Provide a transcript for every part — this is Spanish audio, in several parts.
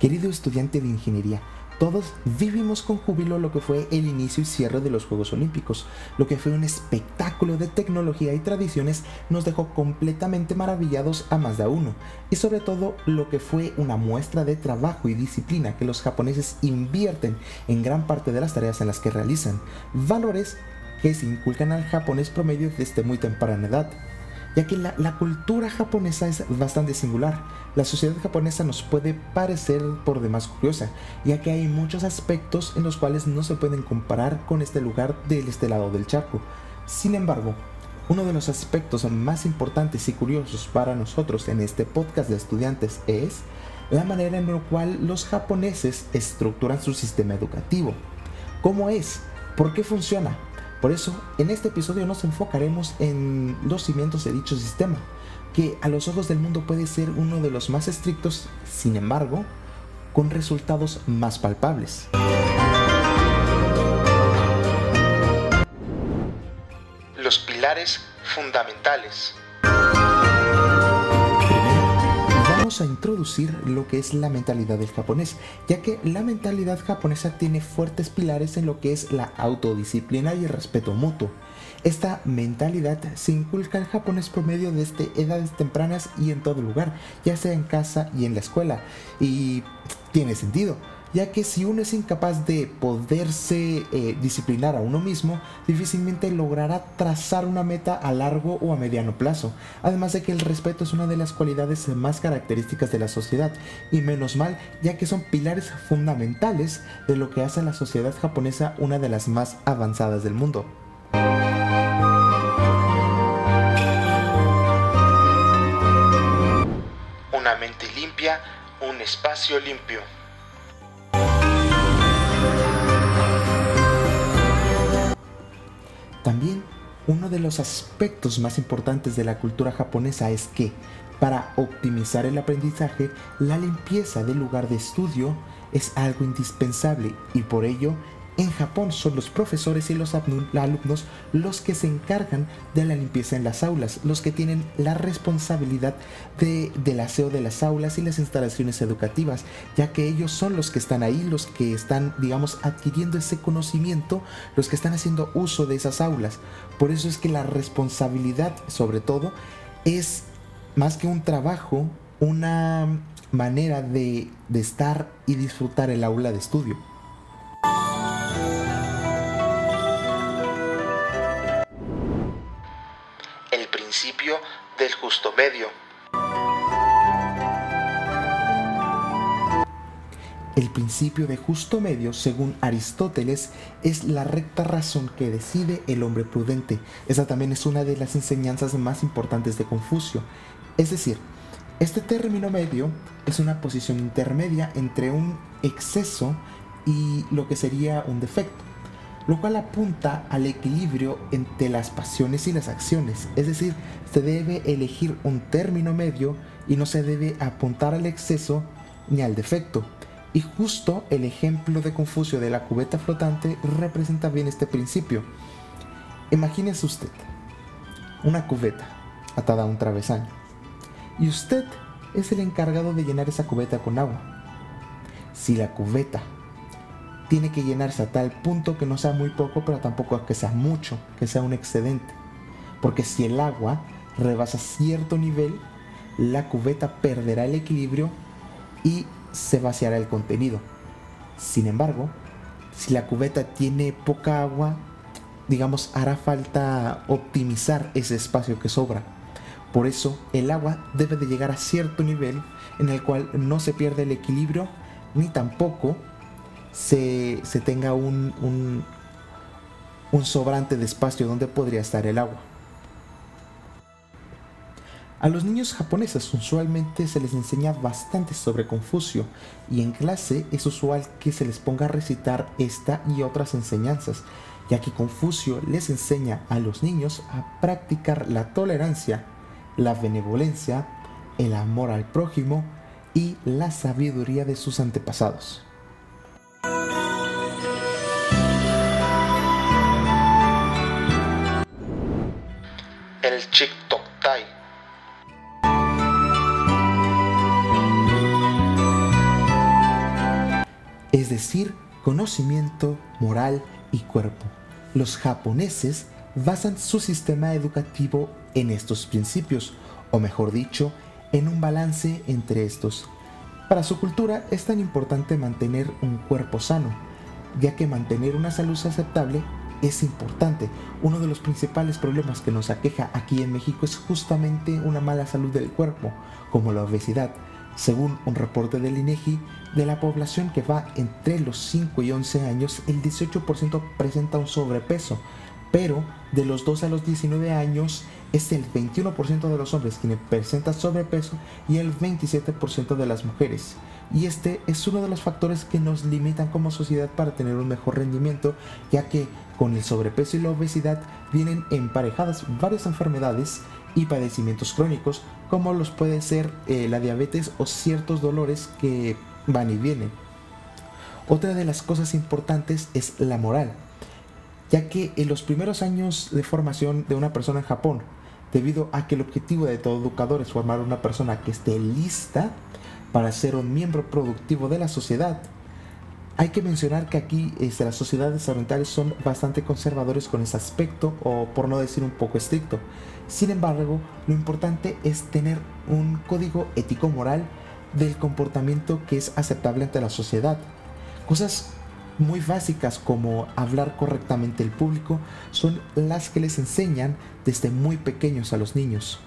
Querido estudiante de ingeniería, todos vivimos con júbilo lo que fue el inicio y cierre de los Juegos Olímpicos. Lo que fue un espectáculo de tecnología y tradiciones nos dejó completamente maravillados a más de uno. Y sobre todo lo que fue una muestra de trabajo y disciplina que los japoneses invierten en gran parte de las tareas en las que realizan. Valores que se inculcan al japonés promedio desde muy temprana edad ya que la, cultura japonesa es bastante singular. La sociedad japonesa nos puede parecer por demás curiosa, ya que hay muchos aspectos en los cuales no se pueden comparar con este lugar del este lado del charco. Sin embargo, uno de los aspectos más importantes y curiosos para nosotros en este podcast de estudiantes es la manera en la cual los japoneses estructuran su sistema educativo. ¿Cómo es? ¿Por qué funciona? Por eso, en este episodio nos enfocaremos en los cimientos de dicho sistema, que a los ojos del mundo puede ser uno de los más estrictos, sin embargo, con resultados más palpables. Los pilares fundamentales a introducir lo que es la mentalidad del japonés, ya que la mentalidad japonesa tiene fuertes pilares en lo que es la autodisciplina y el respeto mutuo. Esta mentalidad se inculca al japonés por medio de este edades tempranas y en todo lugar, ya sea en casa y en la escuela. Y tiene sentido, ya que si uno es incapaz de poderse eh, disciplinar a uno mismo, difícilmente logrará trazar una meta a largo o a mediano plazo. Además de que el respeto es una de las cualidades más características de la sociedad, y menos mal, ya que son pilares fundamentales de lo que hace a la sociedad japonesa una de las más avanzadas del mundo. Una mente limpia, un espacio limpio. También uno de los aspectos más importantes de la cultura japonesa es que, para optimizar el aprendizaje, la limpieza del lugar de estudio es algo indispensable y por ello en Japón son los profesores y los alumnos los que se encargan de la limpieza en las aulas, los que tienen la responsabilidad del aseo de las aulas y las instalaciones educativas, ya que ellos son los que están ahí, los que están, digamos, adquiriendo ese conocimiento, los que están haciendo uso de esas aulas. Por eso es que la responsabilidad, sobre todo, es más que un trabajo, una manera de estar y disfrutar el aula de estudio. Del justo medio. El principio de justo medio, según Aristóteles, es la recta razón que decide el hombre prudente. Esa también es una de las enseñanzas más importantes de Confucio. Es decir, este término medio es una posición intermedia entre un exceso y lo que sería un defecto lo cual apunta al equilibrio entre las pasiones y las acciones, es decir, se debe elegir un término medio y no se debe apuntar al exceso ni al defecto. Y justo el ejemplo de Confucio de la cubeta flotante representa bien este principio. Imagínese usted una cubeta atada a un travesaño y usted es el encargado de llenar esa cubeta con agua. Si la cubeta tiene que llenarse a tal punto que no sea muy poco, pero tampoco que sea mucho, que sea un excedente. Porque si el agua rebasa cierto nivel, la cubeta perderá el equilibrio y se vaciará el contenido. Sin embargo, si la cubeta tiene poca agua, digamos, hará falta optimizar ese espacio que sobra. Por eso el agua debe de llegar a cierto nivel en el cual no se pierde el equilibrio ni tampoco se, tenga un, un, sobrante de espacio donde podría estar el agua. A los niños japoneses usualmente se les enseña bastante sobre Confucio y en clase es usual que se les ponga a recitar esta y otras enseñanzas, ya que Confucio les enseña a los niños a practicar la tolerancia, la benevolencia, el amor al prójimo y la sabiduría de sus antepasados. Es decir, conocimiento, moral y cuerpo. Los japoneses basan su sistema educativo en estos principios, o mejor dicho, en un balance entre estos. Para su cultura es tan importante mantener un cuerpo sano, ya que mantener una salud aceptable es importante. Uno de los principales problemas que nos aqueja aquí en México es justamente una mala salud del cuerpo, como la obesidad. Según un reporte del INEGI, de la población que va entre los 5 y 11 años, el 18% presenta un sobrepeso, pero de los 2 a los 19 años es el 21% de los hombres quienes presentan sobrepeso y el 27% de las mujeres. Y este es uno de los factores que nos limitan como sociedad para tener un mejor rendimiento, ya que con el sobrepeso y la obesidad vienen emparejadas varias enfermedades y padecimientos crónicos, como los puede ser eh, la diabetes o ciertos dolores que van y vienen. Otra de las cosas importantes es la moral, ya que en los primeros años de formación de una persona en Japón, debido a que el objetivo de todo educador es formar una persona que esté lista para ser un miembro productivo de la sociedad, hay que mencionar que aquí este, las sociedades orientales son bastante conservadores con ese aspecto, o por no decir un poco estricto. Sin embargo, lo importante es tener un código ético-moral del comportamiento que es aceptable ante la sociedad. Cosas muy básicas como hablar correctamente el público son las que les enseñan desde muy pequeños a los niños.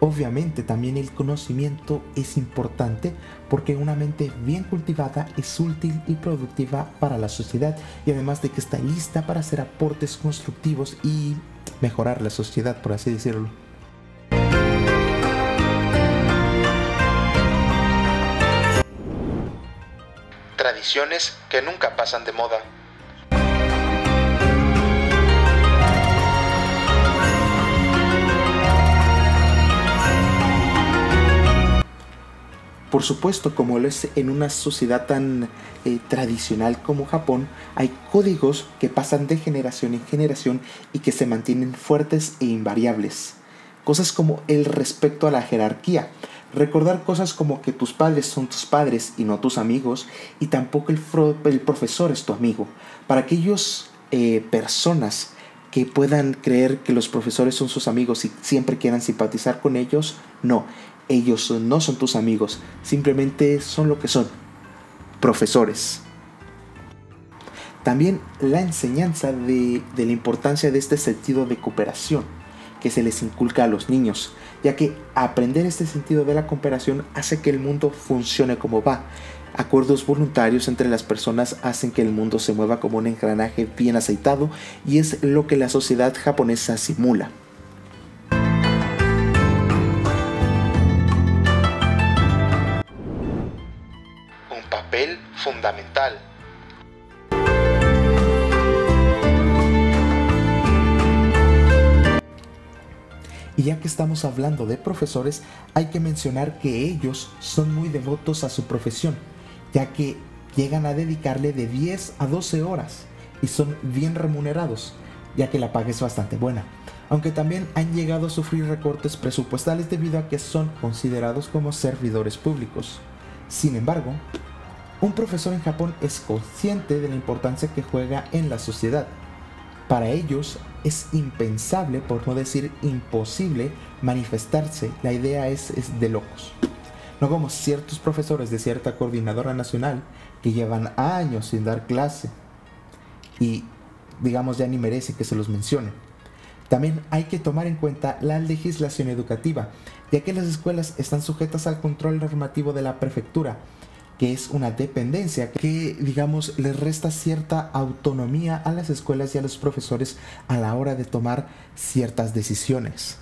Obviamente también el conocimiento es importante porque una mente bien cultivada es útil y productiva para la sociedad y además de que está lista para hacer aportes constructivos y mejorar la sociedad, por así decirlo. Tradiciones que nunca pasan de moda. Por supuesto, como lo es en una sociedad tan eh, tradicional como Japón, hay códigos que pasan de generación en generación y que se mantienen fuertes e invariables. Cosas como el respeto a la jerarquía, recordar cosas como que tus padres son tus padres y no tus amigos, y tampoco el, profesor es tu amigo. Para aquellos eh, personas que puedan creer que los profesores son sus amigos y siempre quieran simpatizar con ellos, no, ellos no son tus amigos, simplemente son lo que son, profesores. También la enseñanza de, la importancia de este sentido de cooperación que se les inculca a los niños, ya que aprender este sentido de la cooperación hace que el mundo funcione como va. Acuerdos voluntarios entre las personas hacen que el mundo se mueva como un engranaje bien aceitado y es lo que la sociedad japonesa simula. Fundamental. Y ya que estamos hablando de profesores, hay que mencionar que ellos son muy devotos a su profesión, ya que llegan a dedicarle de 10 a 12 horas y son bien remunerados, ya que la paga es bastante buena. Aunque también han llegado a sufrir recortes presupuestales debido a que son considerados como servidores públicos. Sin embargo, un profesor en Japón es consciente de la importancia que juega en la sociedad. Para ellos es impensable, por no decir imposible, manifestarse. La idea es, de locos. No como ciertos profesores de cierta coordinadora nacional que llevan años sin dar clase y digamos ya ni merece que se los mencione. También hay que tomar en cuenta la legislación educativa, ya que las escuelas están sujetas al control normativo de la prefectura que es una dependencia que, digamos, les resta cierta autonomía a las escuelas y a los profesores a la hora de tomar ciertas decisiones.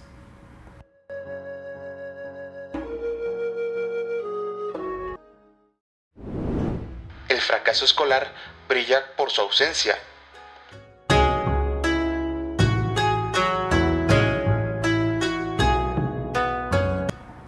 El fracaso escolar brilla por su ausencia.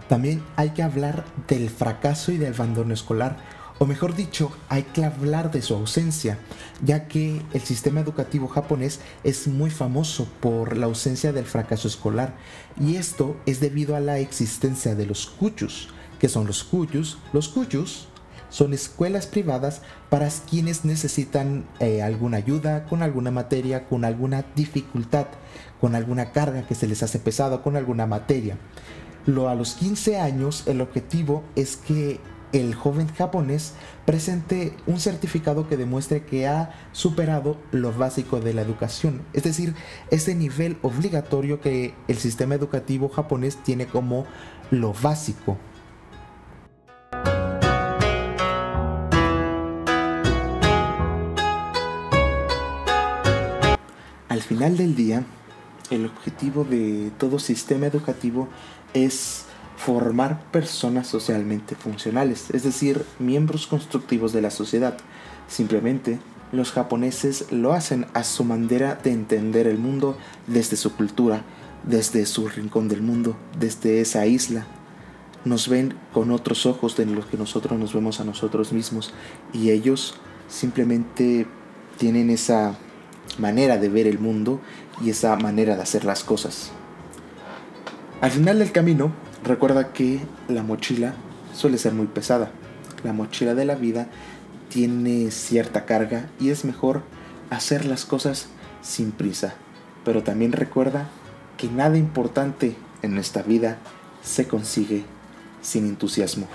También hay que hablar del fracaso y del abandono escolar. o mejor dicho, hay que hablar de su ausencia, ya que el sistema educativo japonés es muy famoso por la ausencia del fracaso escolar, y esto es debido a la existencia de los kuyus. que son los kuyus? Los kuyus son escuelas privadas para quienes necesitan eh, alguna ayuda con alguna materia, con alguna dificultad, con alguna carga que se les hace pesado, con alguna materia. Lo, a los 15 años el objetivo es que el joven japonés presente un certificado que demuestre que ha superado lo básico de la educación, es decir, ese nivel obligatorio que el sistema educativo japonés tiene como lo básico. Al final del día, el objetivo de todo sistema educativo es formar personas socialmente funcionales, es decir, miembros constructivos de la sociedad. Simplemente, los japoneses lo hacen a su manera de entender el mundo desde su cultura, desde su rincón del mundo, desde esa isla. Nos ven con otros ojos de los que nosotros nos vemos a nosotros mismos y ellos simplemente tienen esa manera de ver el mundo y esa manera de hacer las cosas. Al final del camino, Recuerda que la mochila suele ser muy pesada. La mochila de la vida tiene cierta carga y es mejor hacer las cosas sin prisa. Pero también recuerda que nada importante en esta vida se consigue sin entusiasmo.